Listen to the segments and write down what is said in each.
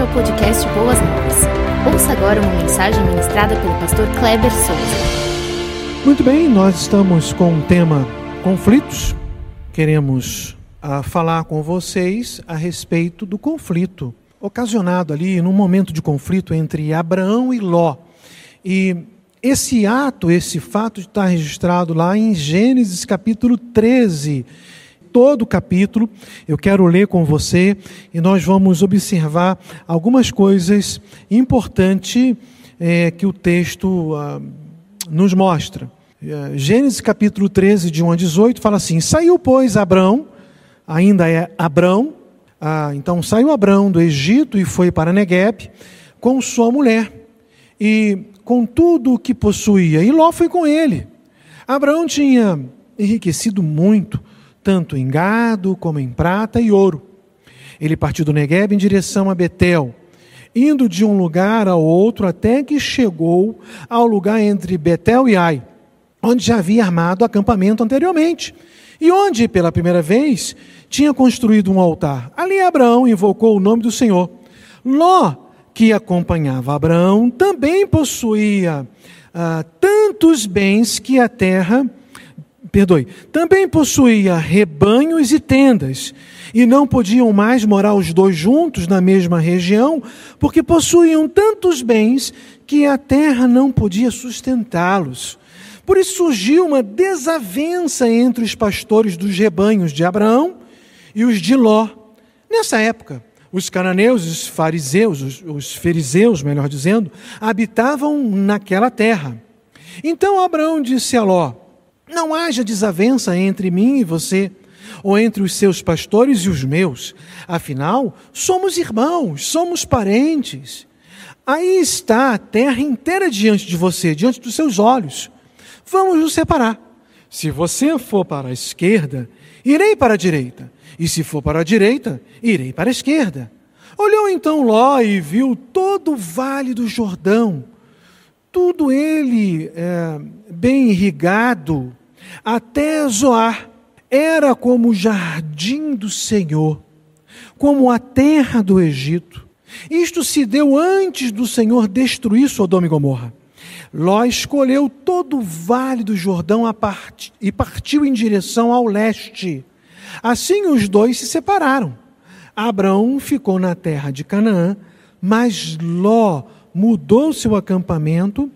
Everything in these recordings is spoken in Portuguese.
ao podcast Boas Novas. Ouça agora uma mensagem ministrada pelo pastor Kleber Souza. Muito bem, nós estamos com o tema conflitos. Queremos ah, falar com vocês a respeito do conflito ocasionado ali num momento de conflito entre Abraão e Ló. E esse ato, esse fato está registrado lá em Gênesis capítulo 13, todo o capítulo. Eu quero ler com você e nós vamos observar algumas coisas importantes é, que o texto ah, nos mostra. É, Gênesis capítulo 13, de 1 a 18, fala assim: Saiu, pois, Abrão, ainda é Abrão, ah, então saiu Abrão do Egito e foi para Negueb com sua mulher e com tudo o que possuía, e Ló foi com ele. Abraão tinha enriquecido muito, tanto em gado como em prata e ouro. Ele partiu do Negueb em direção a Betel, indo de um lugar ao outro até que chegou ao lugar entre Betel e Ai, onde já havia armado acampamento anteriormente, e onde, pela primeira vez, tinha construído um altar. Ali Abraão invocou o nome do Senhor. Ló, que acompanhava Abraão, também possuía ah, tantos bens que a terra perdoe, também possuía rebanhos e tendas, e não podiam mais morar os dois juntos na mesma região, porque possuíam tantos bens que a terra não podia sustentá-los. Por isso surgiu uma desavença entre os pastores dos rebanhos de Abraão e os de Ló. Nessa época, os cananeus, os fariseus, os, os fariseus, melhor dizendo, habitavam naquela terra. Então Abraão disse a Ló: não haja desavença entre mim e você, ou entre os seus pastores e os meus. Afinal, somos irmãos, somos parentes. Aí está a terra inteira diante de você, diante dos seus olhos. Vamos nos separar. Se você for para a esquerda, irei para a direita. E se for para a direita, irei para a esquerda. Olhou então Ló e viu todo o vale do Jordão, tudo ele é, bem irrigado, até Zoar era como o jardim do Senhor, como a terra do Egito. Isto se deu antes do Senhor destruir Sodoma e Gomorra. Ló escolheu todo o vale do Jordão part... e partiu em direção ao leste. Assim os dois se separaram. Abraão ficou na terra de Canaã, mas Ló mudou seu acampamento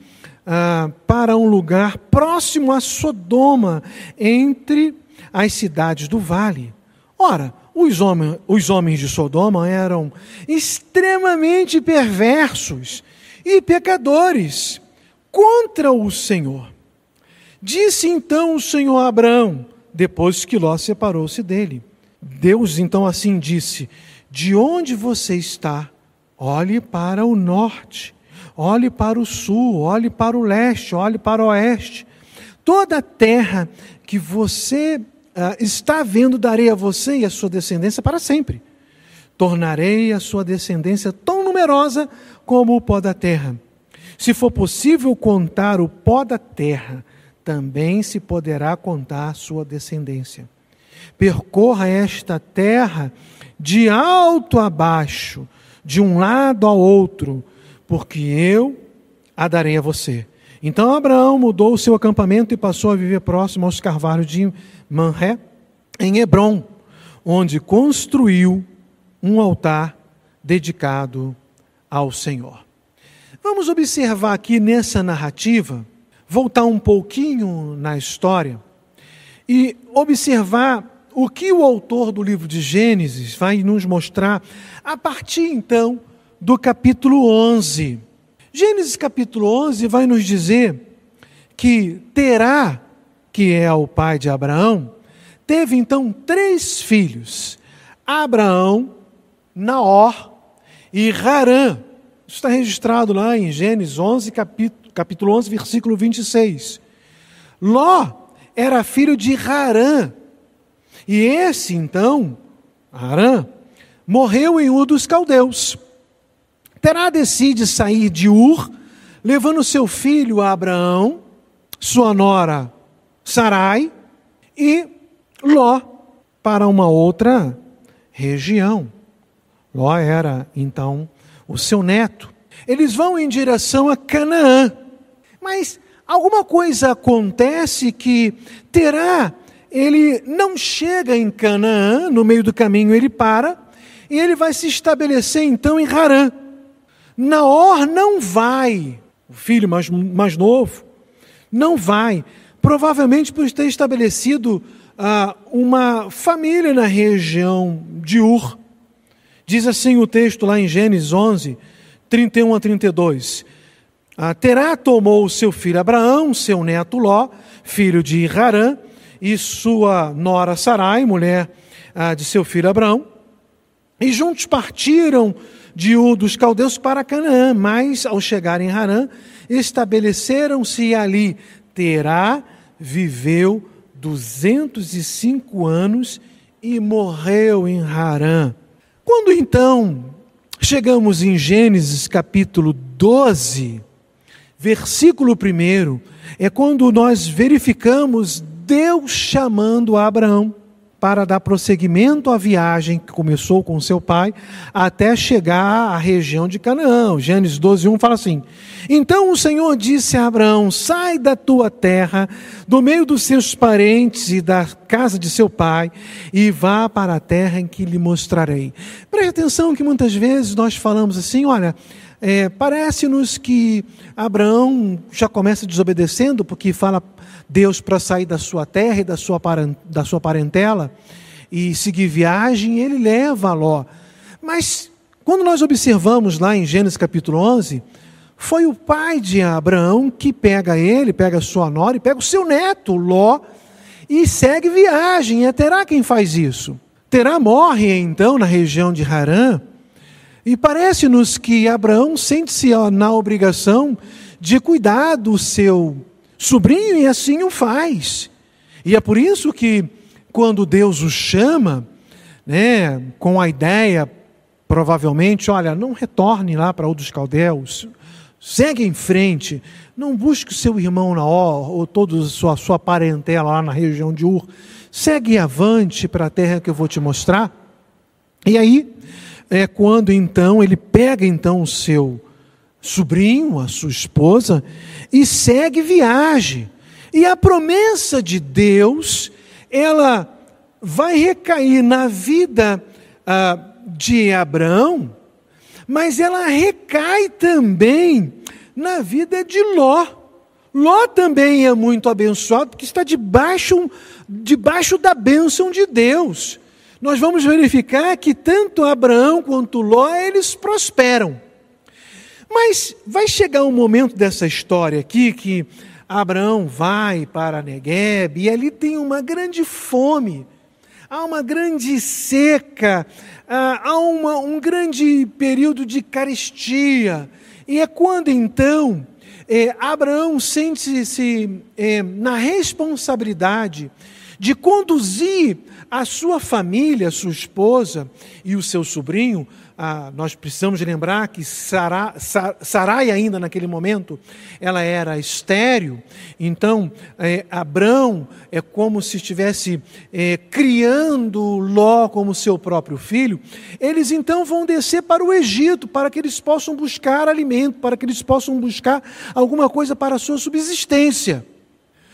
ah, para um lugar próximo a Sodoma, entre as cidades do vale. Ora, os homens, os homens de Sodoma eram extremamente perversos e pecadores contra o Senhor. Disse então o Senhor a Abraão, depois que Ló separou-se dele. Deus então assim disse: De onde você está? Olhe para o norte olhe para o sul, olhe para o leste, olhe para o oeste. Toda a terra que você uh, está vendo, darei a você e a sua descendência para sempre. Tornarei a sua descendência tão numerosa como o pó da terra. Se for possível contar o pó da terra, também se poderá contar a sua descendência. Percorra esta terra de alto a baixo, de um lado ao outro, porque eu a darei a você. Então Abraão mudou o seu acampamento e passou a viver próximo aos carvalhos de Manré, em Hebron, onde construiu um altar dedicado ao Senhor. Vamos observar aqui nessa narrativa, voltar um pouquinho na história e observar o que o autor do livro de Gênesis vai nos mostrar a partir então do capítulo 11. Gênesis capítulo 11 vai nos dizer que Terá, que é o pai de Abraão, teve então três filhos: Abraão, Naor e Harã. Isso está registrado lá em Gênesis 11, capítulo, capítulo 11, versículo 26. Ló era filho de Harã. E esse, então, Harã, morreu em Ur dos Caldeus. Terá decide sair de Ur, levando seu filho Abraão, sua nora Sarai e Ló para uma outra região. Ló era então o seu neto. Eles vão em direção a Canaã. Mas alguma coisa acontece que Terá, ele não chega em Canaã, no meio do caminho ele para, e ele vai se estabelecer então em Harã. Naor não vai, o filho mais, mais novo, não vai, provavelmente por ter estabelecido ah, uma família na região de Ur. Diz assim o texto lá em Gênesis 11, 31 a 32. Ah, Terá tomou seu filho Abraão, seu neto Ló, filho de Harã, e sua nora Sarai, mulher ah, de seu filho Abraão, e juntos partiram de Ur dos caldeus para Canaã, mas ao chegar em Harã, estabeleceram-se ali. Terá viveu 205 anos e morreu em Harã. Quando então chegamos em Gênesis capítulo 12, versículo 1, é quando nós verificamos Deus chamando Abraão para dar prosseguimento à viagem que começou com seu pai até chegar à região de Canaã. Gênesis 12, 1 fala assim: Então o Senhor disse a Abraão: Sai da tua terra, do meio dos seus parentes e da casa de seu pai, e vá para a terra em que lhe mostrarei. Preste atenção que muitas vezes nós falamos assim: olha. É, Parece-nos que Abraão já começa desobedecendo, porque fala Deus para sair da sua terra e da sua, da sua parentela e seguir viagem, ele leva Ló. Mas quando nós observamos lá em Gênesis capítulo 11, foi o pai de Abraão que pega ele, pega sua nora e pega o seu neto, Ló, e segue viagem. É Terá quem faz isso. Terá morre então na região de Harã, e parece-nos que Abraão sente-se na obrigação de cuidar do seu sobrinho e assim o faz. E é por isso que quando Deus o chama, né, com a ideia, provavelmente, olha, não retorne lá para o dos caldeus, segue em frente, não busque seu irmão Naó ou toda a sua, sua parentela lá na região de Ur, segue avante para a terra que eu vou te mostrar. E aí é quando então ele pega então o seu sobrinho, a sua esposa, e segue viagem. E a promessa de Deus, ela vai recair na vida ah, de Abraão, mas ela recai também na vida de Ló. Ló também é muito abençoado porque está debaixo, debaixo da bênção de Deus. Nós vamos verificar que tanto Abraão quanto Ló, eles prosperam. Mas vai chegar um momento dessa história aqui que Abraão vai para Negueb e ali tem uma grande fome, há uma grande seca, há uma, um grande período de carestia. E é quando então é, Abraão sente-se é, na responsabilidade de conduzir a sua família, sua esposa e o seu sobrinho ah, nós precisamos lembrar que Sarai, Sarai, ainda naquele momento, ela era estéreo, então é, Abrão é como se estivesse é, criando Ló como seu próprio filho. Eles então vão descer para o Egito, para que eles possam buscar alimento, para que eles possam buscar alguma coisa para a sua subsistência.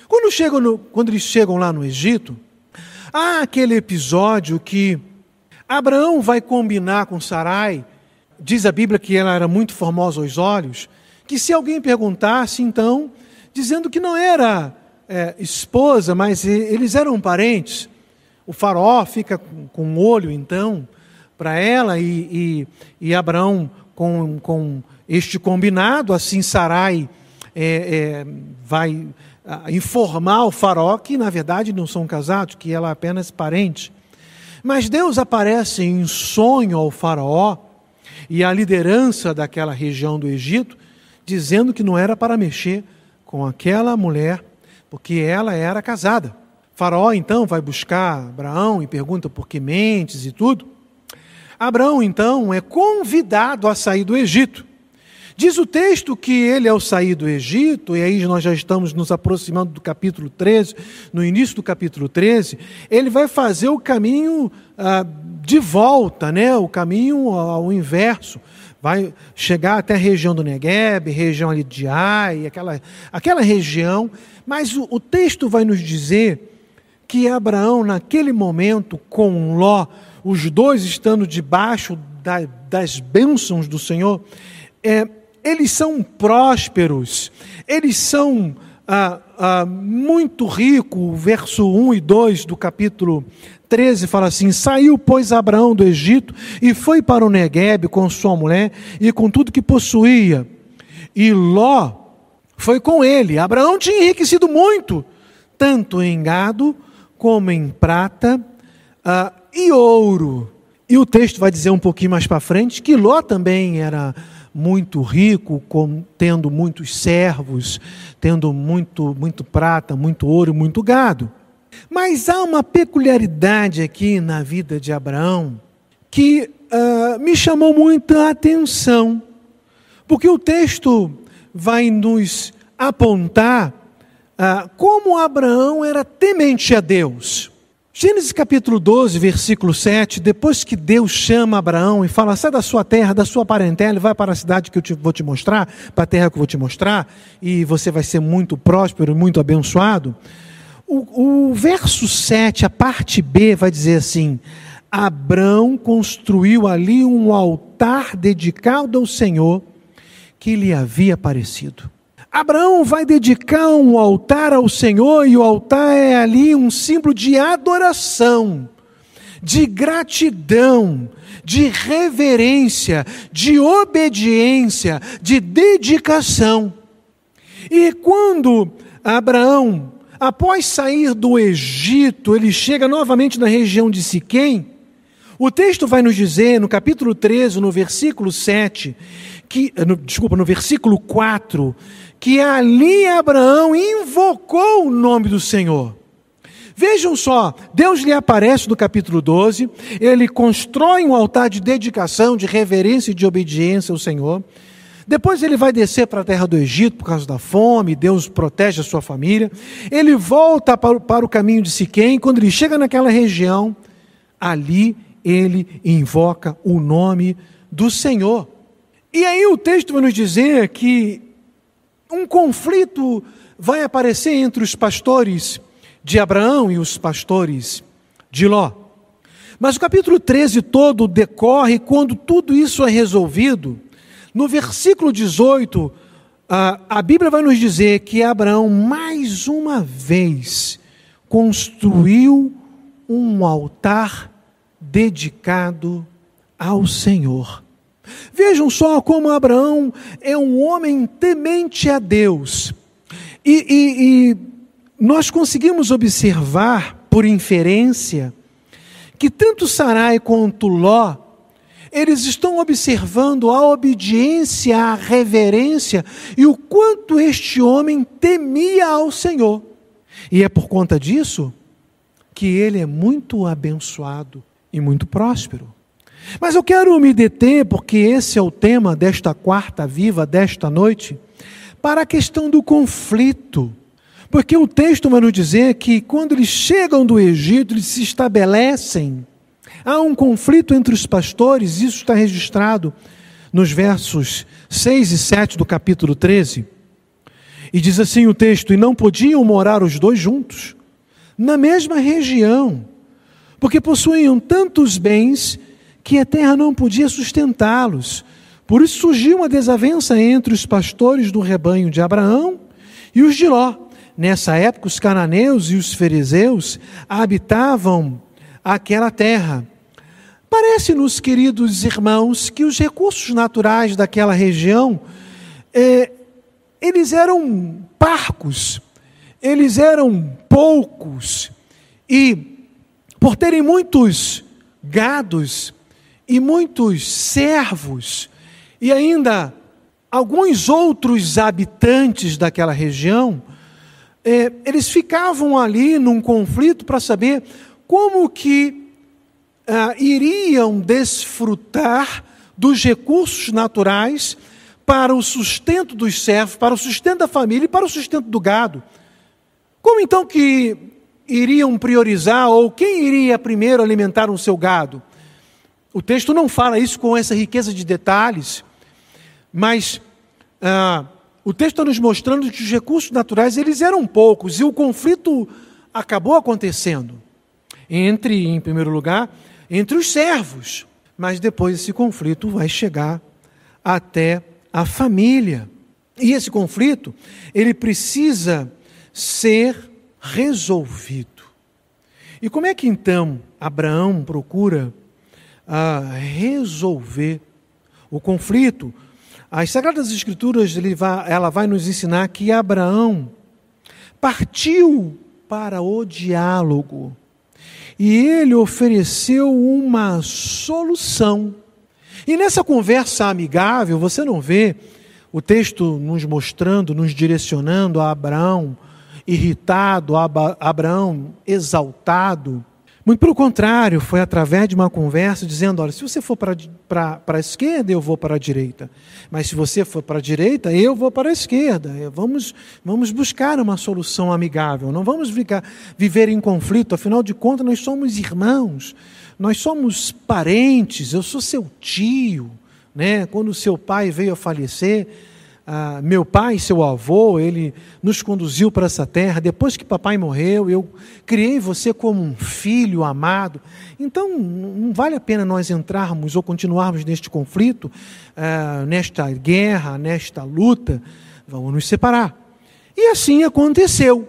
Quando, chegam no, quando eles chegam lá no Egito, há aquele episódio que Abraão vai combinar com Sarai, diz a Bíblia que ela era muito formosa aos olhos, que se alguém perguntasse, então, dizendo que não era é, esposa, mas eles eram parentes, o faraó fica com um olho, então, para ela e, e, e, Abraão com, com este combinado, assim Sarai é, é, vai informar o faraó que, na verdade, não são casados, que ela é apenas parente. Mas Deus aparece em sonho ao Faraó e à liderança daquela região do Egito, dizendo que não era para mexer com aquela mulher, porque ela era casada. faraó então vai buscar Abraão e pergunta por que mentes e tudo. Abraão então é convidado a sair do Egito. Diz o texto que ele, ao sair do Egito, e aí nós já estamos nos aproximando do capítulo 13, no início do capítulo 13, ele vai fazer o caminho ah, de volta, né? o caminho ao inverso. Vai chegar até a região do Negueb, região ali de Ai, aquela, aquela região. Mas o, o texto vai nos dizer que Abraão, naquele momento, com Ló, os dois estando debaixo da, das bênçãos do Senhor, é, eles são prósperos, eles são ah, ah, muito ricos. Verso 1 e 2 do capítulo 13 fala assim: Saiu, pois, Abraão do Egito e foi para o Negueb com sua mulher e com tudo que possuía. E Ló foi com ele. Abraão tinha enriquecido muito, tanto em gado como em prata ah, e ouro. E o texto vai dizer um pouquinho mais para frente que Ló também era muito rico, com, tendo muitos servos, tendo muito, muito prata, muito ouro, muito gado. Mas há uma peculiaridade aqui na vida de Abraão que uh, me chamou muita atenção, porque o texto vai nos apontar uh, como Abraão era temente a Deus. Gênesis capítulo 12, versículo 7, depois que Deus chama Abraão e fala: sai da sua terra, da sua parentela, e vai para a cidade que eu te, vou te mostrar, para a terra que eu vou te mostrar, e você vai ser muito próspero, muito abençoado. O, o verso 7, a parte B, vai dizer assim: Abraão construiu ali um altar dedicado ao Senhor que lhe havia aparecido. Abraão vai dedicar um altar ao Senhor e o altar é ali um símbolo de adoração, de gratidão, de reverência, de obediência, de dedicação. E quando Abraão, após sair do Egito, ele chega novamente na região de Siquém, o texto vai nos dizer, no capítulo 13, no versículo 7, que, no, desculpa, no versículo 4, que ali Abraão invocou o nome do Senhor. Vejam só, Deus lhe aparece no capítulo 12, ele constrói um altar de dedicação, de reverência e de obediência ao Senhor. Depois ele vai descer para a terra do Egito por causa da fome, Deus protege a sua família. Ele volta para o, caminho de Siquém, quando ele chega naquela região, ali ele invoca o nome do Senhor. E aí o texto vai nos dizer que um conflito vai aparecer entre os pastores de Abraão e os pastores de Ló. Mas o capítulo 13 todo decorre quando tudo isso é resolvido. No versículo 18, a, a Bíblia vai nos dizer que Abraão, mais uma vez, construiu um altar dedicado ao Senhor. Vejam só como Abraão é um homem temente a Deus. E, e, e nós conseguimos observar, por inferência, que tanto Sarai quanto Ló, eles estão observando a obediência, a reverência e o quanto este homem temia ao Senhor. E é por conta disso que ele é muito abençoado e muito próspero. Mas eu quero me deter, porque esse é o tema desta quarta viva, desta noite, para a questão do conflito. Porque o texto vai nos dizer que quando eles chegam do Egito, eles se estabelecem. Há um conflito entre os pastores, isso está registrado nos versos 6 e 7 do capítulo 13. E diz assim o texto: E não podiam morar os dois juntos, na mesma região, porque possuíam tantos bens que a terra não podia sustentá-los. Por isso surgiu uma desavença entre os pastores do rebanho de Abraão e os de Ló. Nessa época, os cananeus e os fariseus habitavam aquela terra. Parece-nos, queridos irmãos, que os recursos naturais daquela região, é, eles eram parcos, eles eram poucos, e por terem muitos gados, e muitos servos, e ainda alguns outros habitantes daquela região, é, eles ficavam ali num conflito para saber como que ah, iriam desfrutar dos recursos naturais para o sustento dos servos, para o sustento da família e para o sustento do gado. Como então que iriam priorizar ou quem iria primeiro alimentar o seu gado? O texto não fala isso com essa riqueza de detalhes, mas ah, o texto está nos mostrando que os recursos naturais eles eram poucos e o conflito acabou acontecendo entre, em primeiro lugar, entre os servos, mas depois esse conflito vai chegar até a família. E esse conflito, ele precisa ser resolvido. E como é que então Abraão procura ah, resolver o conflito? As Sagradas Escrituras, ela vai nos ensinar que Abraão partiu para o diálogo e ele ofereceu uma solução. E nessa conversa amigável, você não vê o texto nos mostrando, nos direcionando a Abraão irritado, a Abraão exaltado. Muito pelo contrário, foi através de uma conversa dizendo: olha, se você for para, para, para a esquerda, eu vou para a direita. Mas se você for para a direita, eu vou para a esquerda. Vamos, vamos buscar uma solução amigável. Não vamos ficar, viver em conflito. Afinal de contas, nós somos irmãos, nós somos parentes. Eu sou seu tio. Né? Quando seu pai veio a falecer, ah, meu pai, seu avô, ele nos conduziu para essa terra. Depois que papai morreu, eu criei você como um filho amado. Então, não vale a pena nós entrarmos ou continuarmos neste conflito, ah, nesta guerra, nesta luta. Vamos nos separar. E assim aconteceu.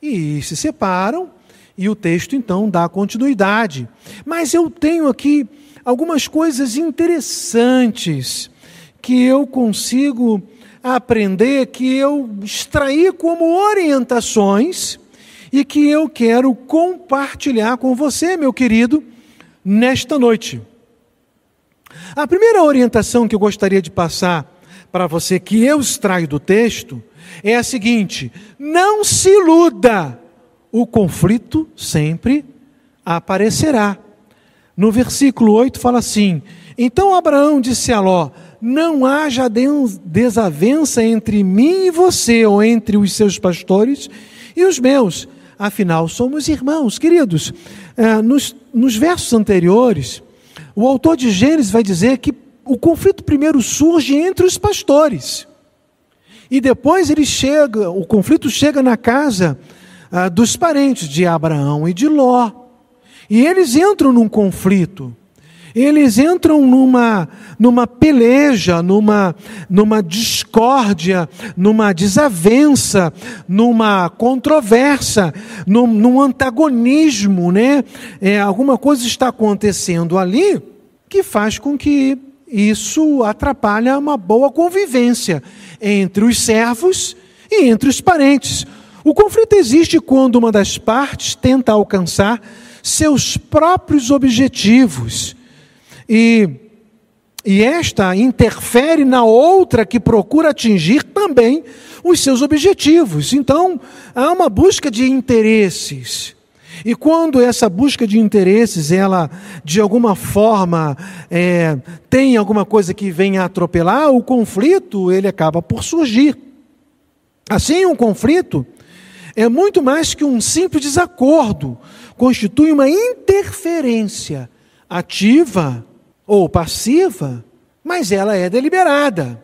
E se separam, e o texto então dá continuidade. Mas eu tenho aqui algumas coisas interessantes que eu consigo aprender, que eu extraí como orientações e que eu quero compartilhar com você, meu querido, nesta noite. A primeira orientação que eu gostaria de passar para você, que eu extraio do texto, é a seguinte: não se iluda, o conflito sempre aparecerá. No versículo 8 fala assim: Então Abraão disse a Ló: não haja desavença entre mim e você, ou entre os seus pastores e os meus. Afinal, somos irmãos, queridos. É, nos, nos versos anteriores, o autor de Gênesis vai dizer que o conflito primeiro surge entre os pastores. E depois ele chega, o conflito chega na casa ah, dos parentes de Abraão e de Ló. E eles entram num conflito eles entram numa, numa peleja, numa, numa discórdia, numa desavença, numa controvérsia, num, num antagonismo, né? É, alguma coisa está acontecendo ali que faz com que isso atrapalhe uma boa convivência entre os servos e entre os parentes. O conflito existe quando uma das partes tenta alcançar seus próprios objetivos e, e esta interfere na outra que procura atingir também os seus objetivos. Então, há uma busca de interesses. E quando essa busca de interesses, ela de alguma forma é, tem alguma coisa que vem a atropelar, o conflito ele acaba por surgir. Assim, um conflito é muito mais que um simples desacordo, constitui uma interferência ativa ou passiva, mas ela é deliberada.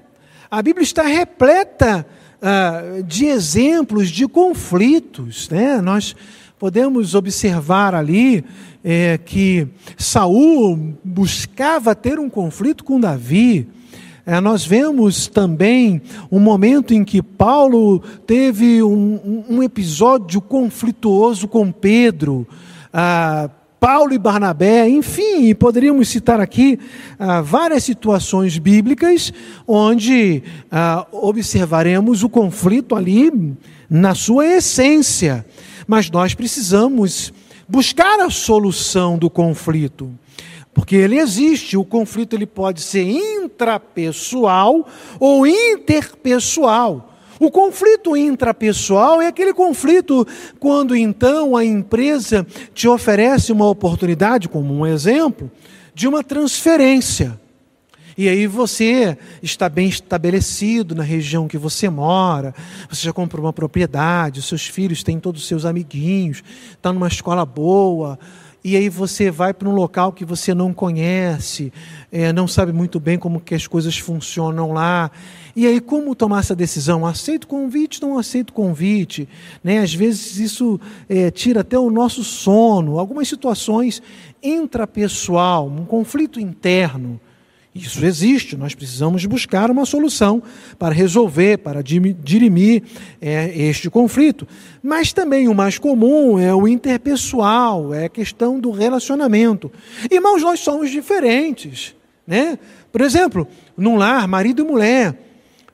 A Bíblia está repleta ah, de exemplos de conflitos. Né? Nós podemos observar ali é, que Saul buscava ter um conflito com Davi. É, nós vemos também um momento em que Paulo teve um, um episódio conflituoso com Pedro. Ah, Paulo e Barnabé, enfim, poderíamos citar aqui ah, várias situações bíblicas onde ah, observaremos o conflito ali na sua essência. Mas nós precisamos buscar a solução do conflito. Porque ele existe, o conflito ele pode ser intrapessoal ou interpessoal. O conflito intrapessoal é aquele conflito quando então a empresa te oferece uma oportunidade, como um exemplo, de uma transferência. E aí você está bem estabelecido na região que você mora, você já comprou uma propriedade, seus filhos têm todos os seus amiguinhos, está numa escola boa, e aí você vai para um local que você não conhece, é, não sabe muito bem como que as coisas funcionam lá. E aí, como tomar essa decisão? Aceito convite, não aceito convite? Né? Às vezes isso é, tira até o nosso sono. Algumas situações intrapessoal, um conflito interno. Isso existe, nós precisamos buscar uma solução para resolver, para dirimir é, este conflito. Mas também o mais comum é o interpessoal, é a questão do relacionamento. Irmãos, nós somos diferentes. Né? Por exemplo, num lar, marido e mulher,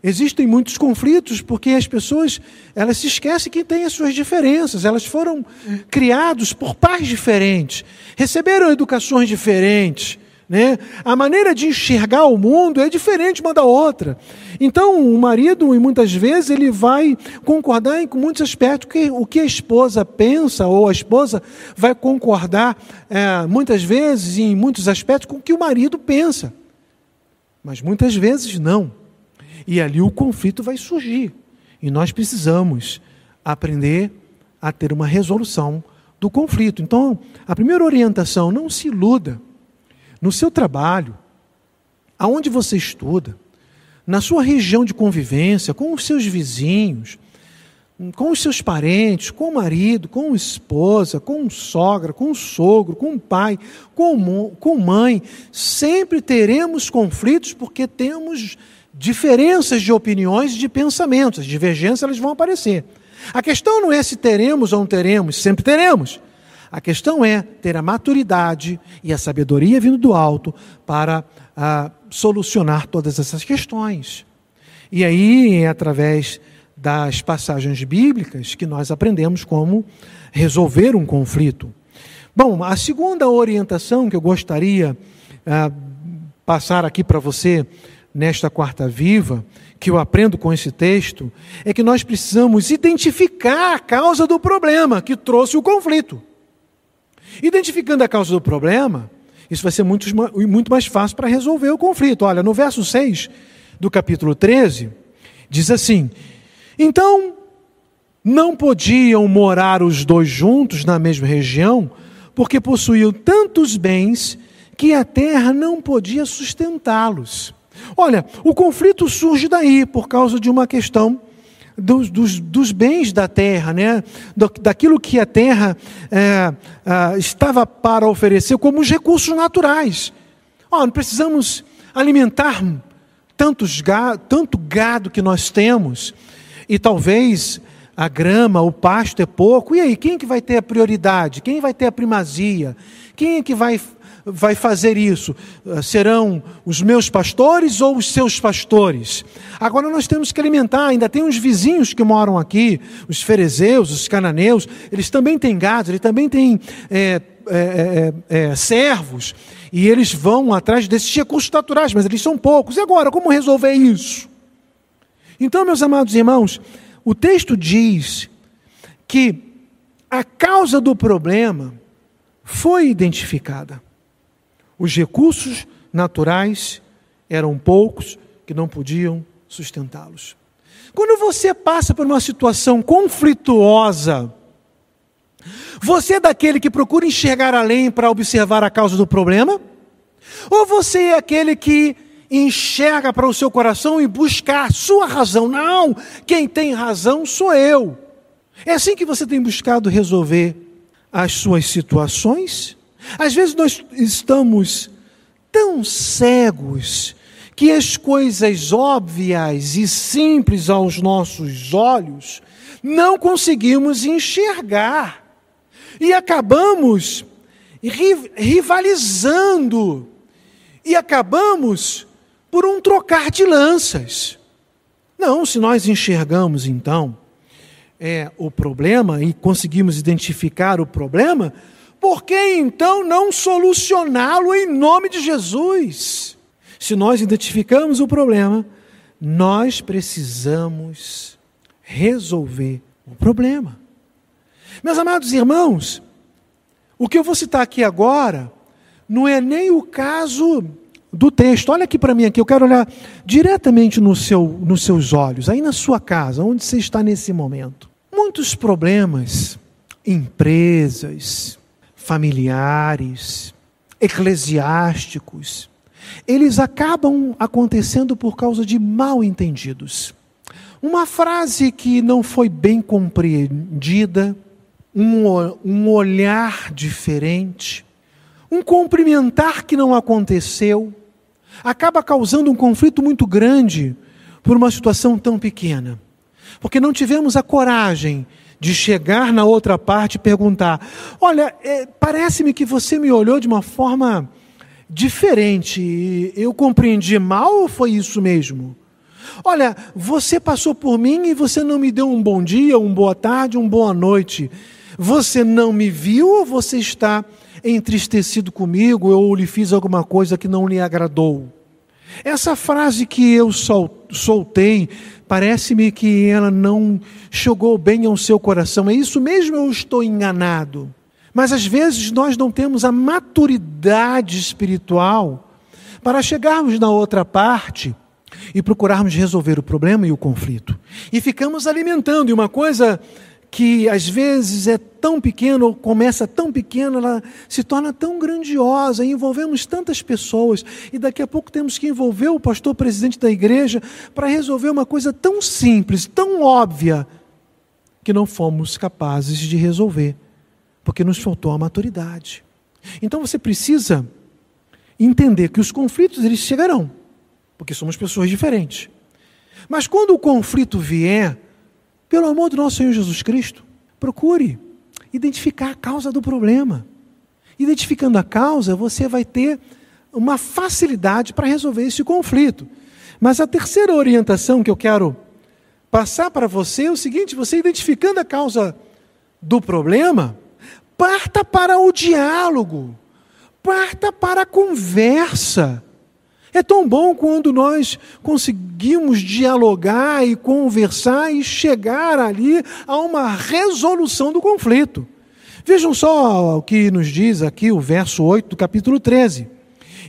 existem muitos conflitos porque as pessoas elas se esquecem que têm as suas diferenças, elas foram criados por pais diferentes, receberam educações diferentes né? A maneira de enxergar o mundo é diferente uma da outra. Então, o marido, e muitas vezes, ele vai concordar em muitos aspectos que o que a esposa pensa, ou a esposa vai concordar, é, muitas vezes, em muitos aspectos, com o que o marido pensa. Mas muitas vezes não. E ali o conflito vai surgir. E nós precisamos aprender a ter uma resolução do conflito. Então, a primeira orientação, não se iluda no seu trabalho, aonde você estuda, na sua região de convivência, com os seus vizinhos, com os seus parentes, com o marido, com a esposa, com sogra, com o sogro, com o pai, com, com mãe, sempre teremos conflitos porque temos diferenças de opiniões e de pensamentos. As divergências elas vão aparecer. A questão não é se teremos ou não teremos, sempre teremos. A questão é ter a maturidade e a sabedoria vindo do alto para ah, solucionar todas essas questões. E aí é através das passagens bíblicas que nós aprendemos como resolver um conflito. Bom, a segunda orientação que eu gostaria ah, passar aqui para você nesta quarta viva, que eu aprendo com esse texto, é que nós precisamos identificar a causa do problema que trouxe o conflito. Identificando a causa do problema, isso vai ser muito, muito mais fácil para resolver o conflito. Olha, no verso 6 do capítulo 13, diz assim: Então não podiam morar os dois juntos na mesma região, porque possuíam tantos bens que a terra não podia sustentá-los. Olha, o conflito surge daí por causa de uma questão dos, dos, dos bens da terra, né? daquilo que a terra é, é, estava para oferecer como os recursos naturais. Oh, não precisamos alimentar tantos gado, tanto gado que nós temos, e talvez a grama, o pasto é pouco. E aí, quem é que vai ter a prioridade? Quem vai ter a primazia? Quem é que vai vai fazer isso? Ah, serão os meus pastores ou os seus pastores? Agora nós temos que alimentar, ainda tem uns vizinhos que moram aqui, os ferezeus, os cananeus, eles também têm gado, eles também têm é, é, é, é, servos, e eles vão atrás desses recursos naturais, mas eles são poucos. E agora, como resolver isso? Então, meus amados irmãos, o texto diz que a causa do problema foi identificada. Os recursos naturais eram poucos que não podiam sustentá-los. Quando você passa por uma situação conflituosa, você é daquele que procura enxergar além para observar a causa do problema? Ou você é aquele que enxerga para o seu coração e busca a sua razão? Não, quem tem razão sou eu. É assim que você tem buscado resolver as suas situações? Às vezes nós estamos tão cegos que as coisas óbvias e simples aos nossos olhos não conseguimos enxergar. E acabamos rivalizando. E acabamos por um trocar de lanças. Não, se nós enxergamos então é, o problema e conseguimos identificar o problema, por que então não solucioná-lo em nome de Jesus? Se nós identificamos o problema, nós precisamos resolver o problema. Meus amados irmãos, o que eu vou citar aqui agora não é nem o caso do texto. Olha aqui para mim aqui, eu quero olhar diretamente no seu, nos seus olhos, aí na sua casa, onde você está nesse momento. Muitos problemas, empresas, familiares, eclesiásticos, eles acabam acontecendo por causa de mal entendidos. Uma frase que não foi bem compreendida, um, um olhar diferente, um cumprimentar que não aconteceu, acaba causando um conflito muito grande por uma situação tão pequena. Porque não tivemos a coragem de chegar na outra parte e perguntar: Olha, é, parece-me que você me olhou de uma forma diferente. Eu compreendi mal ou foi isso mesmo? Olha, você passou por mim e você não me deu um bom dia, uma boa tarde, uma boa noite. Você não me viu ou você está entristecido comigo ou lhe fiz alguma coisa que não lhe agradou? Essa frase que eu soltei, parece-me que ela não chegou bem ao seu coração. É isso mesmo eu estou enganado? Mas às vezes nós não temos a maturidade espiritual para chegarmos na outra parte e procurarmos resolver o problema e o conflito. E ficamos alimentando, e uma coisa que às vezes é tão pequena, ou começa tão pequena, ela se torna tão grandiosa, e envolvemos tantas pessoas, e daqui a pouco temos que envolver o pastor presidente da igreja para resolver uma coisa tão simples, tão óbvia, que não fomos capazes de resolver, porque nos faltou a maturidade. Então você precisa entender que os conflitos eles chegarão porque somos pessoas diferentes. Mas quando o conflito vier, pelo amor do nosso Senhor Jesus Cristo, procure identificar a causa do problema. Identificando a causa, você vai ter uma facilidade para resolver esse conflito. Mas a terceira orientação que eu quero passar para você é o seguinte: você identificando a causa do problema, parta para o diálogo, parta para a conversa. É tão bom quando nós conseguimos dialogar e conversar e chegar ali a uma resolução do conflito. Vejam só o que nos diz aqui o verso 8 do capítulo 13.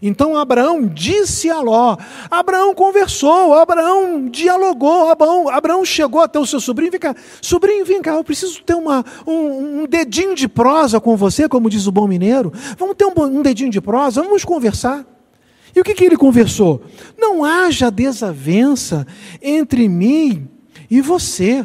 Então Abraão disse a Ló, Abraão conversou, Abraão dialogou, Abraão, Abraão chegou até o seu sobrinho, vem cá, sobrinho, vem cá, eu preciso ter uma, um, um dedinho de prosa com você, como diz o bom mineiro, vamos ter um, um dedinho de prosa, vamos conversar. E o que, que ele conversou? Não haja desavença entre mim e você,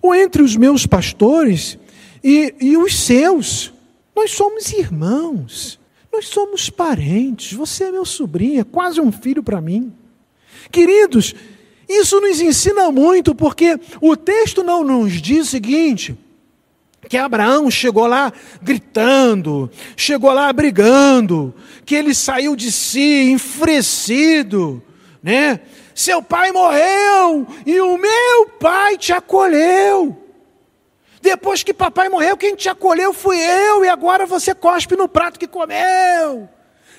ou entre os meus pastores e, e os seus. Nós somos irmãos, nós somos parentes. Você é meu sobrinho, é quase um filho para mim. Queridos, isso nos ensina muito, porque o texto não nos diz o seguinte: que Abraão chegou lá gritando, chegou lá brigando, que ele saiu de si enfurecido, né? Seu pai morreu e o meu pai te acolheu. Depois que papai morreu, quem te acolheu fui eu e agora você cospe no prato que comeu.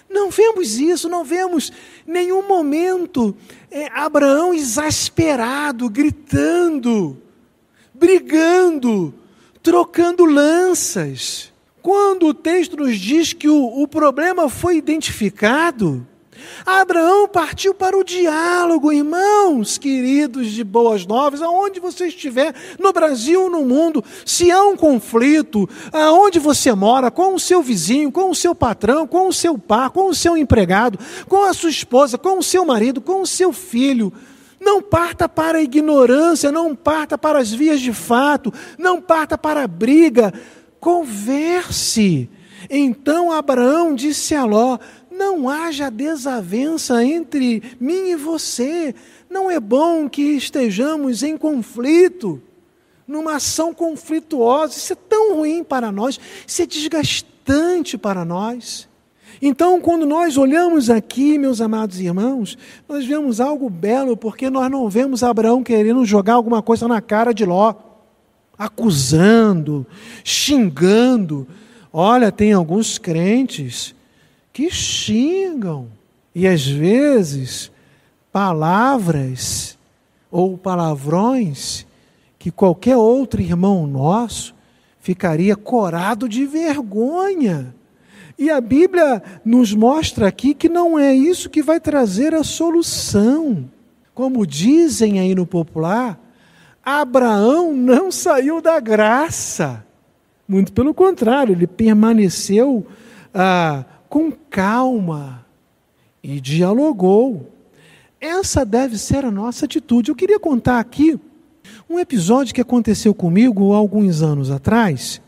Não vemos isso, não vemos nenhum momento é, Abraão exasperado, gritando, brigando trocando lanças. Quando o texto nos diz que o, o problema foi identificado, Abraão partiu para o diálogo, irmãos queridos de boas novas, aonde você estiver, no Brasil no mundo, se há um conflito, aonde você mora, com o seu vizinho, com o seu patrão, com o seu pai, com o seu empregado, com a sua esposa, com o seu marido, com o seu filho, não parta para a ignorância, não parta para as vias de fato, não parta para a briga. Converse. Então Abraão disse a Ló: Não haja desavença entre mim e você. Não é bom que estejamos em conflito, numa ação conflituosa. Isso é tão ruim para nós, isso é desgastante para nós. Então, quando nós olhamos aqui, meus amados irmãos, nós vemos algo belo, porque nós não vemos Abraão querendo jogar alguma coisa na cara de Ló, acusando, xingando. Olha, tem alguns crentes que xingam, e às vezes palavras ou palavrões que qualquer outro irmão nosso ficaria corado de vergonha E a Bíblia nos mostra aqui que não é isso que vai trazer a solução. Como dizem aí no popular, Abraão não saiu da graça. Muito pelo contrário, ele permaneceu ah, com calma e dialogou. Essa deve ser a nossa atitude. Eu queria contar aqui um episódio que aconteceu comigo alguns anos atrás.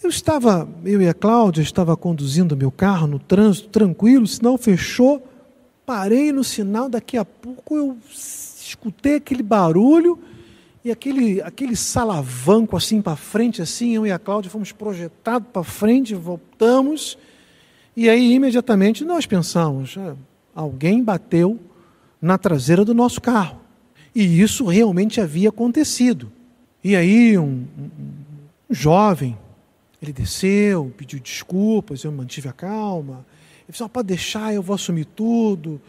Eu estava, eu e a Cláudia, estava conduzindo meu carro no trânsito, tranquilo, o sinal fechou, parei no sinal, daqui a pouco eu escutei aquele barulho e aquele, aquele salavanco assim para frente, assim, eu e a Cláudia fomos projetados para frente, voltamos, e aí imediatamente nós pensamos, ah, alguém bateu na traseira do nosso carro. E isso realmente havia acontecido. E aí um, um, um jovem ele desceu, pediu desculpas, eu mantive a calma. Ele disse: oh, pode deixar, eu vou assumir tudo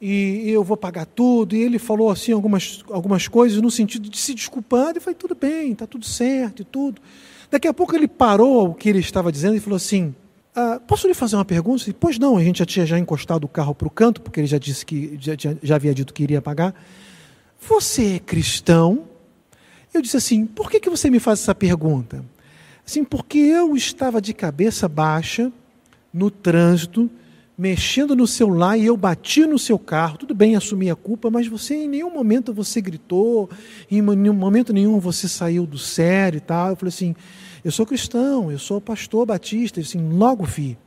e eu vou pagar tudo. E ele falou assim algumas, algumas coisas no sentido de se desculpando. E falei: tudo bem, está tudo certo e tudo. Daqui a pouco ele parou o que ele estava dizendo e falou assim: ah, posso lhe fazer uma pergunta? Disse, pois não, a gente já tinha já encostado o carro para o canto, porque ele já disse que já, já havia dito que iria pagar. Você é cristão? Eu disse assim: por que, que você me faz essa pergunta? Sim, porque eu estava de cabeça baixa no trânsito, mexendo no celular e eu bati no seu carro. Tudo bem, assumi a culpa, mas você em nenhum momento você gritou, em nenhum momento nenhum você saiu do sério e tal. Eu falei assim: eu sou cristão, eu sou pastor batista. Assim, logo vi.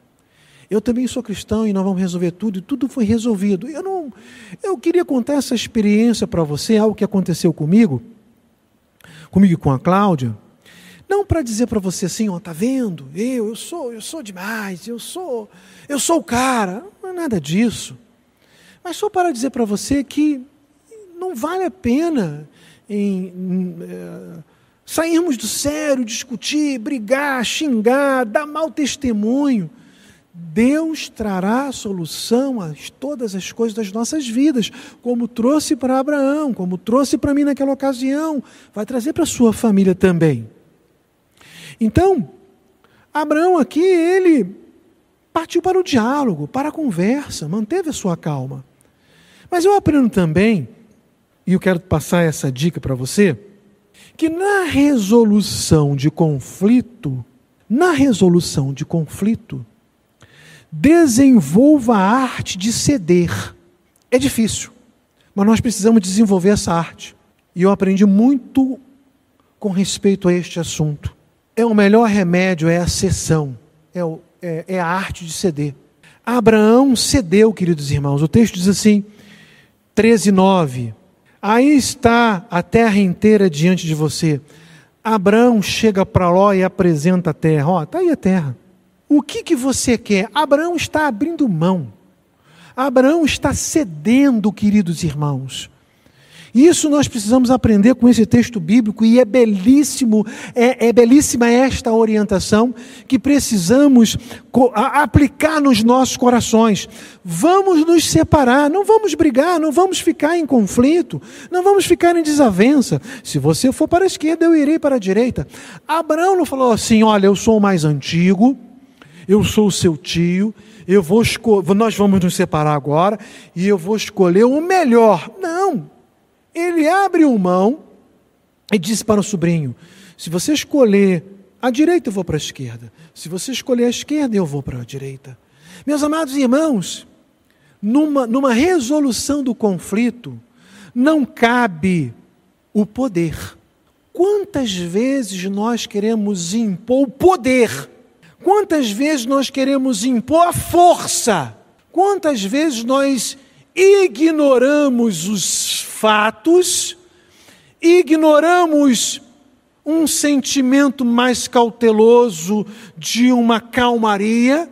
Eu também sou cristão e nós vamos resolver tudo, e tudo foi resolvido. Eu não, eu queria contar essa experiência para você, algo que aconteceu comigo, comigo e com a Cláudia. Não para dizer para você assim, ó, tá vendo? Eu, eu sou, eu sou demais, eu sou, eu sou o cara. Não é nada disso. Mas só para dizer para você que não vale a pena em, em é, sairmos do sério, discutir, brigar, xingar, dar mau testemunho. Deus trará solução a todas as coisas das nossas vidas, como trouxe para Abraão, como trouxe para mim naquela ocasião, vai trazer para a sua família também. Então, Abraão aqui, ele partiu para o diálogo, para a conversa, manteve a sua calma. Mas eu aprendo também, e eu quero passar essa dica para você, que na resolução de conflito, na resolução de conflito, desenvolva a arte de ceder. É difícil, mas nós precisamos desenvolver essa arte. E eu aprendi muito com respeito a este assunto é o melhor remédio é a cessão, é, o, é, é a arte de ceder. Abraão cedeu, queridos irmãos. O texto diz assim, 13, 9. Aí está a terra inteira diante de você. Abraão chega para Ló e apresenta a terra. Ó, está aí a terra. O que, que você quer? Abraão está abrindo mão. Abraão está cedendo, queridos irmãos. Isso nós precisamos aprender com esse texto bíblico e é belíssimo, é, é belíssima esta orientação que precisamos aplicar nos nossos corações. Vamos nos separar, não vamos brigar, não vamos ficar em conflito, não vamos ficar em desavença. Se você for para a esquerda, eu irei para a direita. Abraão não falou assim: olha, eu sou o mais antigo, eu sou o seu tio, eu vou nós vamos nos separar agora e eu vou escolher o melhor. Não. Ele abre mão e diz para o sobrinho: se você escolher a direita, eu vou para a esquerda. Se você escolher a esquerda, eu vou para a direita. Meus amados irmãos, numa, numa resolução do conflito, não cabe o poder. Quantas vezes nós queremos impor o poder? Quantas vezes nós queremos impor a força? Quantas vezes nós ignoramos os fatos, ignoramos um sentimento mais cauteloso de uma calmaria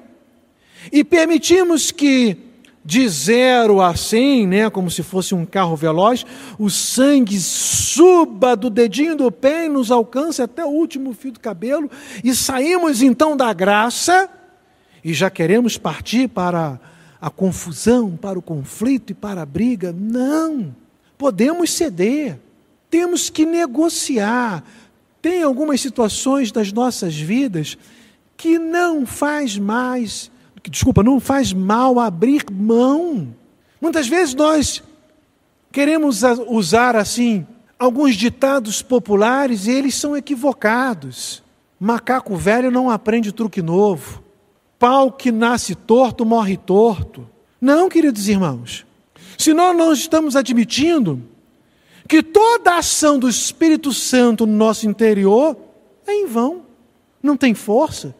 e permitimos que de zero a cem, né, como se fosse um carro veloz, o sangue suba do dedinho do pé e nos alcance até o último fio do cabelo e saímos então da graça e já queremos partir para a confusão, para o conflito e para a briga. Não! Podemos ceder, temos que negociar. Tem algumas situações das nossas vidas que não faz mais, desculpa, não faz mal abrir mão. Muitas vezes nós queremos usar assim alguns ditados populares e eles são equivocados. Macaco velho não aprende truque novo. Pau que nasce torto morre torto. Não, queridos irmãos. Se nós não estamos admitindo que toda a ação do Espírito Santo no nosso interior é em vão, não tem força,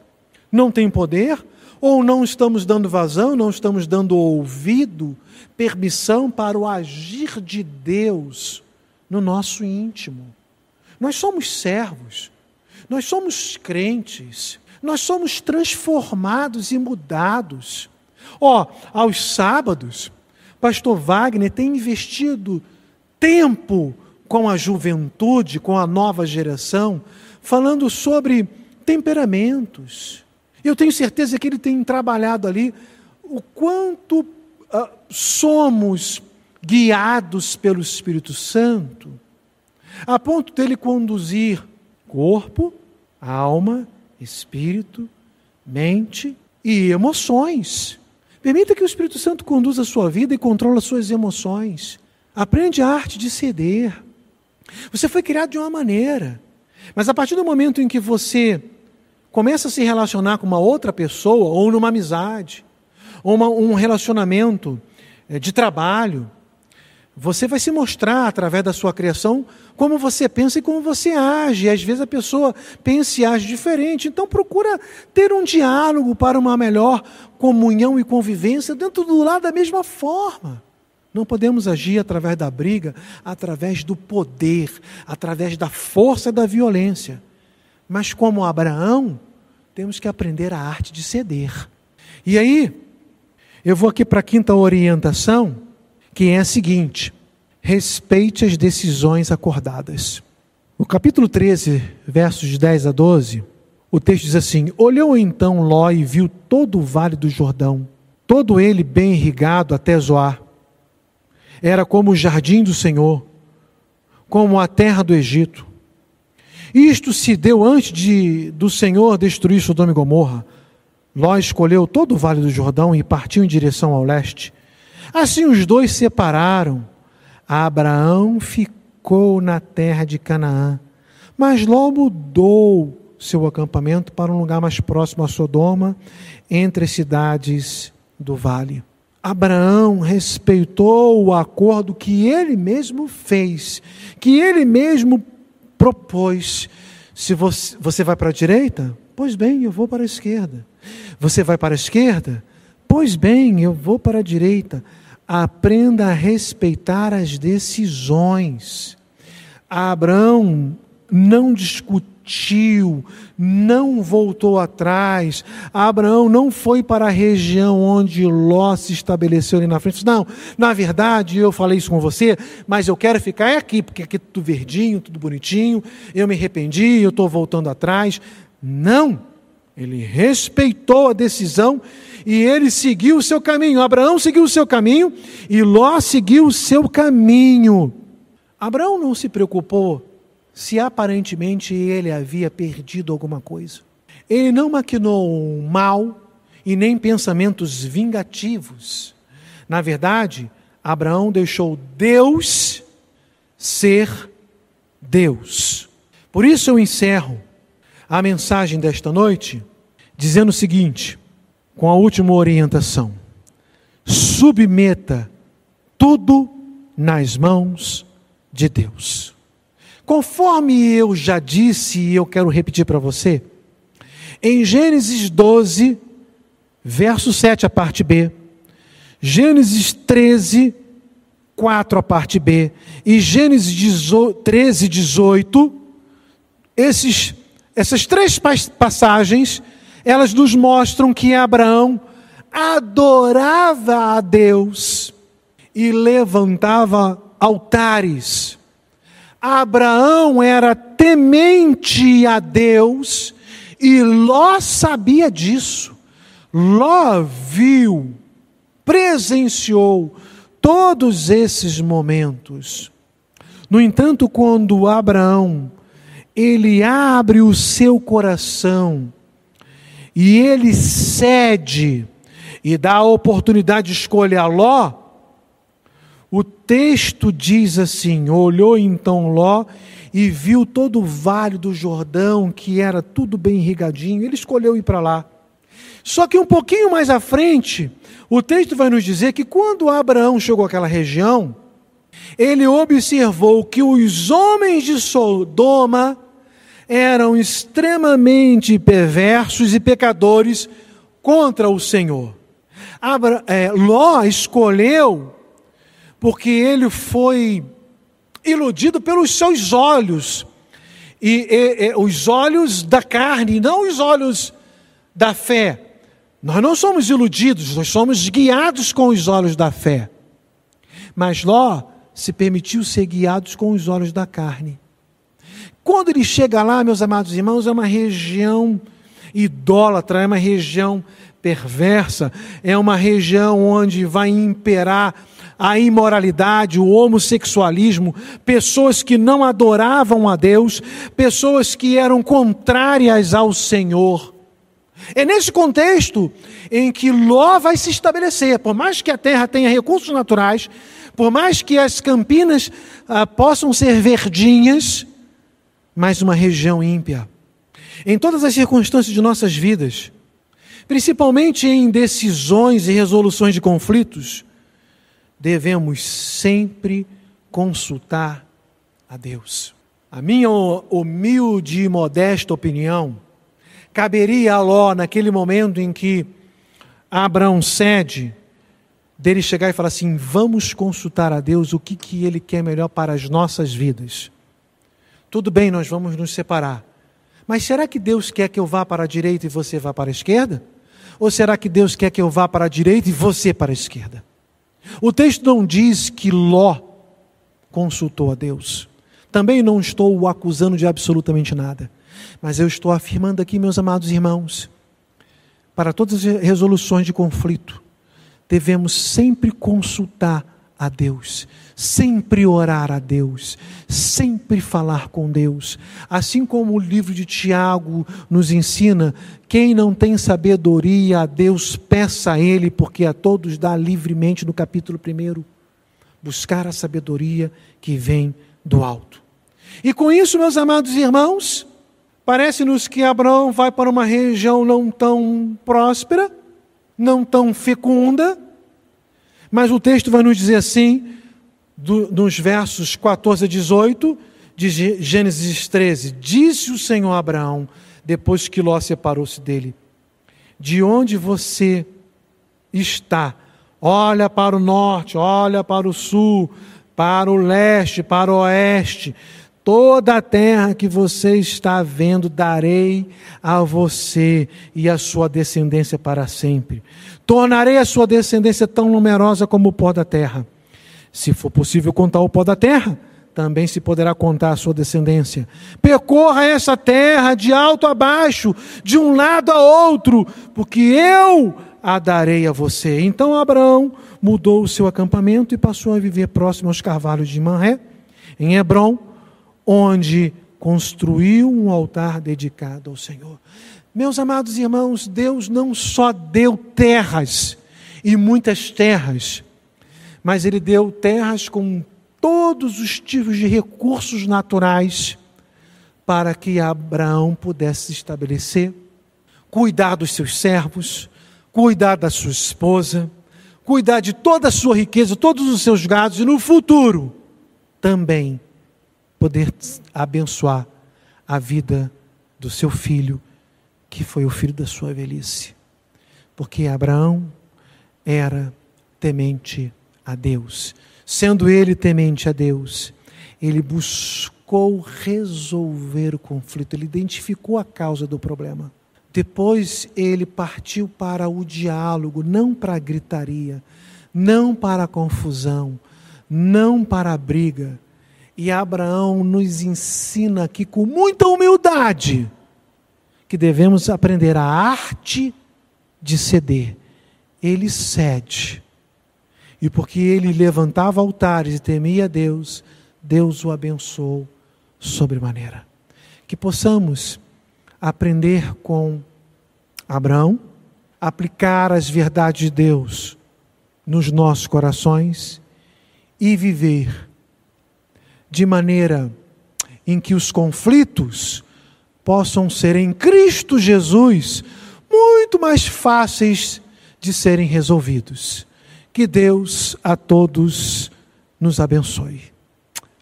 não tem poder, ou não estamos dando vazão, não estamos dando ouvido, permissão para o agir de Deus no nosso íntimo. Nós somos servos, nós somos crentes, nós somos transformados e mudados. Ó, oh, aos sábados, pastor Wagner tem investido tempo com a juventude, com a nova geração, falando sobre temperamentos. Eu tenho certeza que ele tem trabalhado ali o quanto uh, somos guiados pelo Espírito Santo, a ponto dele conduzir corpo, alma, espírito, mente e emoções. Permita que o Espírito Santo conduza a sua vida e controle as suas emoções. Aprende a arte de ceder. Você foi criado de uma maneira, mas a partir do momento em que você começa a se relacionar com uma outra pessoa, ou numa amizade, ou uma, um relacionamento eh, de trabalho, você vai se mostrar através da sua criação como você pensa e como você age. Às vezes a pessoa pensa e age diferente. Então procura ter um diálogo para uma melhor comunhão e convivência dentro do lado da mesma forma. Não podemos agir através da briga, através do poder, através da força da violência. Mas como Abraão, temos que aprender a arte de ceder. E aí, eu vou aqui para a quinta orientação, que é a seguinte: respeite as decisões acordadas. No capítulo 13, versos 10 a 12, o texto diz assim: Olhou então Ló e viu todo o vale do Jordão, todo ele bem irrigado até Zoar. Era como o jardim do Senhor, como a terra do Egito. Isto se deu antes de, do Senhor destruir Sodoma e Gomorra. Ló escolheu todo o vale do Jordão e partiu em direção ao leste. Assim os dois separaram. Abraão ficou na terra de Canaã, mas Ló mudou seu acampamento para um lugar mais próximo a Sodoma, entre as cidades do vale. Abraão respeitou o acordo que ele mesmo fez, que ele mesmo propôs. Se você, você vai para a direita, pois bem, eu vou para a esquerda. Você vai para a esquerda? Pois bem, eu vou para a direita. Aprenda a respeitar as decisões. Abraão não discutiu, não voltou atrás. Abraão não foi para a região onde Ló se estabeleceu ali na frente. Não, na verdade, eu falei isso com você, mas eu quero ficar aqui, porque aqui é tudo verdinho, tudo bonitinho. Eu me arrependi, eu estou voltando atrás. Não, ele respeitou a decisão e ele seguiu o seu caminho. Abraão seguiu o seu caminho e Ló seguiu o seu caminho. Abraão não se preocupou se aparentemente ele havia perdido alguma coisa. Ele não maquinou mal e nem pensamentos vingativos. Na verdade, Abraão deixou Deus ser Deus. Por isso eu encerro a mensagem desta noite dizendo o seguinte, com a última orientação: submeta tudo nas mãos de Deus. Conforme eu já disse e eu quero repetir para você, em Gênesis 12, verso 7, a parte B, Gênesis 13, 4, a parte B, e Gênesis 13, 18, esses, essas três passagens, elas nos mostram que Abraão adorava a Deus e levantava altares Abraão era temente a Deus e Ló sabia disso. Ló viu, presenciou todos esses momentos. No entanto, quando Abraão ele abre o seu coração e ele cede e dá a oportunidade de escolher a Ló, o texto diz assim: olhou então Ló e viu todo o vale do Jordão, que era tudo bem irrigadinho, ele escolheu ir para lá. Só que um pouquinho mais à frente, o texto vai nos dizer que quando Abraão chegou àquela região, ele observou que os homens de Sodoma eram extremamente perversos e pecadores contra o Senhor. Abra, é, Ló escolheu porque ele foi iludido pelos seus olhos, e, e, e, os olhos da carne, não os olhos da fé. Nós não somos iludidos, nós somos guiados com os olhos da fé. Mas Ló se permitiu ser guiado com os olhos da carne. Quando ele chega lá, meus amados irmãos, é uma região idólatra, é uma região perversa, é uma região onde vai imperar a imoralidade, o homossexualismo, pessoas que não adoravam a Deus, pessoas que eram contrárias ao Senhor. É nesse contexto em que Ló vai se estabelecer. Por mais que a terra tenha recursos naturais, por mais que as campinas ah, possam ser verdinhas, mas uma região ímpia. Em todas as circunstâncias de nossas vidas, principalmente em decisões e resoluções de conflitos, devemos sempre consultar a Deus. A minha humilde e modesta opinião caberia a Ló, naquele momento em que Abraão cede, dele chegar e falar assim: vamos consultar a Deus o que, que Ele quer melhor para as nossas vidas. Tudo bem, nós vamos nos separar. Mas será que Deus quer que eu vá para a direita e você vá para a esquerda? Ou será que Deus quer que eu vá para a direita e você para a esquerda? O texto não diz que Ló consultou a Deus. Também não estou o acusando de absolutamente nada. Mas eu estou afirmando aqui, meus amados irmãos, para todas as resoluções de conflito, devemos sempre consultar a Deus, sempre orar a Deus, sempre falar com Deus. Assim como o livro de Tiago nos ensina, quem não tem sabedoria a Deus, peça a Ele, porque a todos dá livremente no capítulo 1. Buscar a sabedoria que vem do alto. E com isso, meus amados irmãos, parece-nos que Abraão vai para uma região não tão próspera, não tão fecunda, mas o texto vai nos dizer assim, do, nos versos 14 a 18 de Gênesis 13: Disse o Senhor a Abraão, depois que Ló separou-se dele: De onde você está? Olha para o norte, olha para o sul, para o leste, para o oeste. Toda a terra que você está vendo, darei a você e a sua descendência para sempre. Tornarei a sua descendência tão numerosa como o pó da terra. Se for possível contar o pó da terra, também se poderá contar a sua descendência. Percorra essa terra de alto a baixo, de um lado a outro, porque eu a darei a você. Então Abraão mudou o seu acampamento e passou a viver próximo aos carvalhos de Manré, em Hebron, onde construiu um altar dedicado ao Senhor. Meus amados irmãos, Deus não só deu terras e muitas terras, mas Ele deu terras com todos os tipos de recursos naturais para que Abraão pudesse se estabelecer, cuidar dos seus servos, cuidar da sua esposa, cuidar de toda a sua riqueza, todos os seus gados e no futuro também poder abençoar a vida do seu filho que foi o filho da sua velhice. Porque Abraão era temente a Deus. Sendo ele temente a Deus, ele buscou resolver o conflito, ele identificou a causa do problema. Depois ele partiu para o diálogo, não para a gritaria, não para a confusão, não para a briga. E Abraão nos ensina aqui com muita humildade que devemos aprender a arte de ceder. Ele cede. E porque ele levantava altares e temia a Deus, Deus o abençoou sobremaneira. Que possamos aprender com Abraão, aplicar as verdades de Deus nos nossos corações e viver de maneira em que os conflitos possam ser em Cristo Jesus muito mais fáceis de serem resolvidos. Que Deus a todos nos abençoe.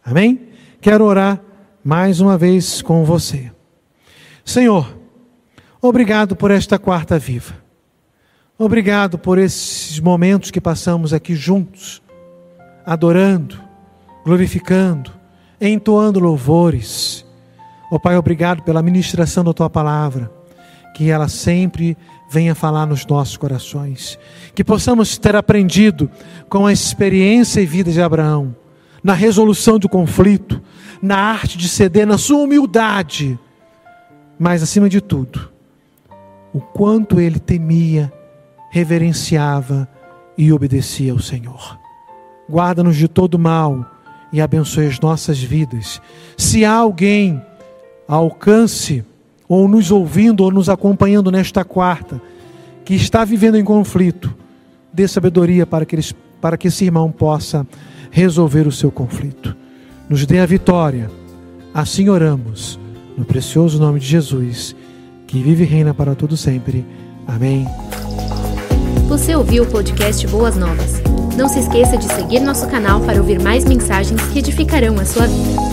Amém? Quero orar mais uma vez com você. Senhor, obrigado por esta quarta viva. Obrigado por esses momentos que passamos aqui juntos, adorando, glorificando, entoando louvores. Oh Pai, obrigado pela ministração da tua palavra, que ela sempre venha falar nos nossos corações. Que possamos ter aprendido com a experiência e vida de Abraão, na resolução do conflito, na arte de ceder, na sua humildade, mas acima de tudo, o quanto ele temia, reverenciava e obedecia ao Senhor. Guarda-nos de todo mal e abençoe as nossas vidas. Se há alguém alcance, ou nos ouvindo, ou nos acompanhando nesta quarta, que está vivendo em conflito, dê sabedoria para que, eles, para que esse irmão possa resolver o seu conflito. Nos dê a vitória. Assim oramos, no precioso nome de Jesus, que vive e reina para todo sempre. Amém. Você ouviu o podcast Boas Novas? Não se esqueça de seguir nosso canal para ouvir mais mensagens que edificarão a sua vida.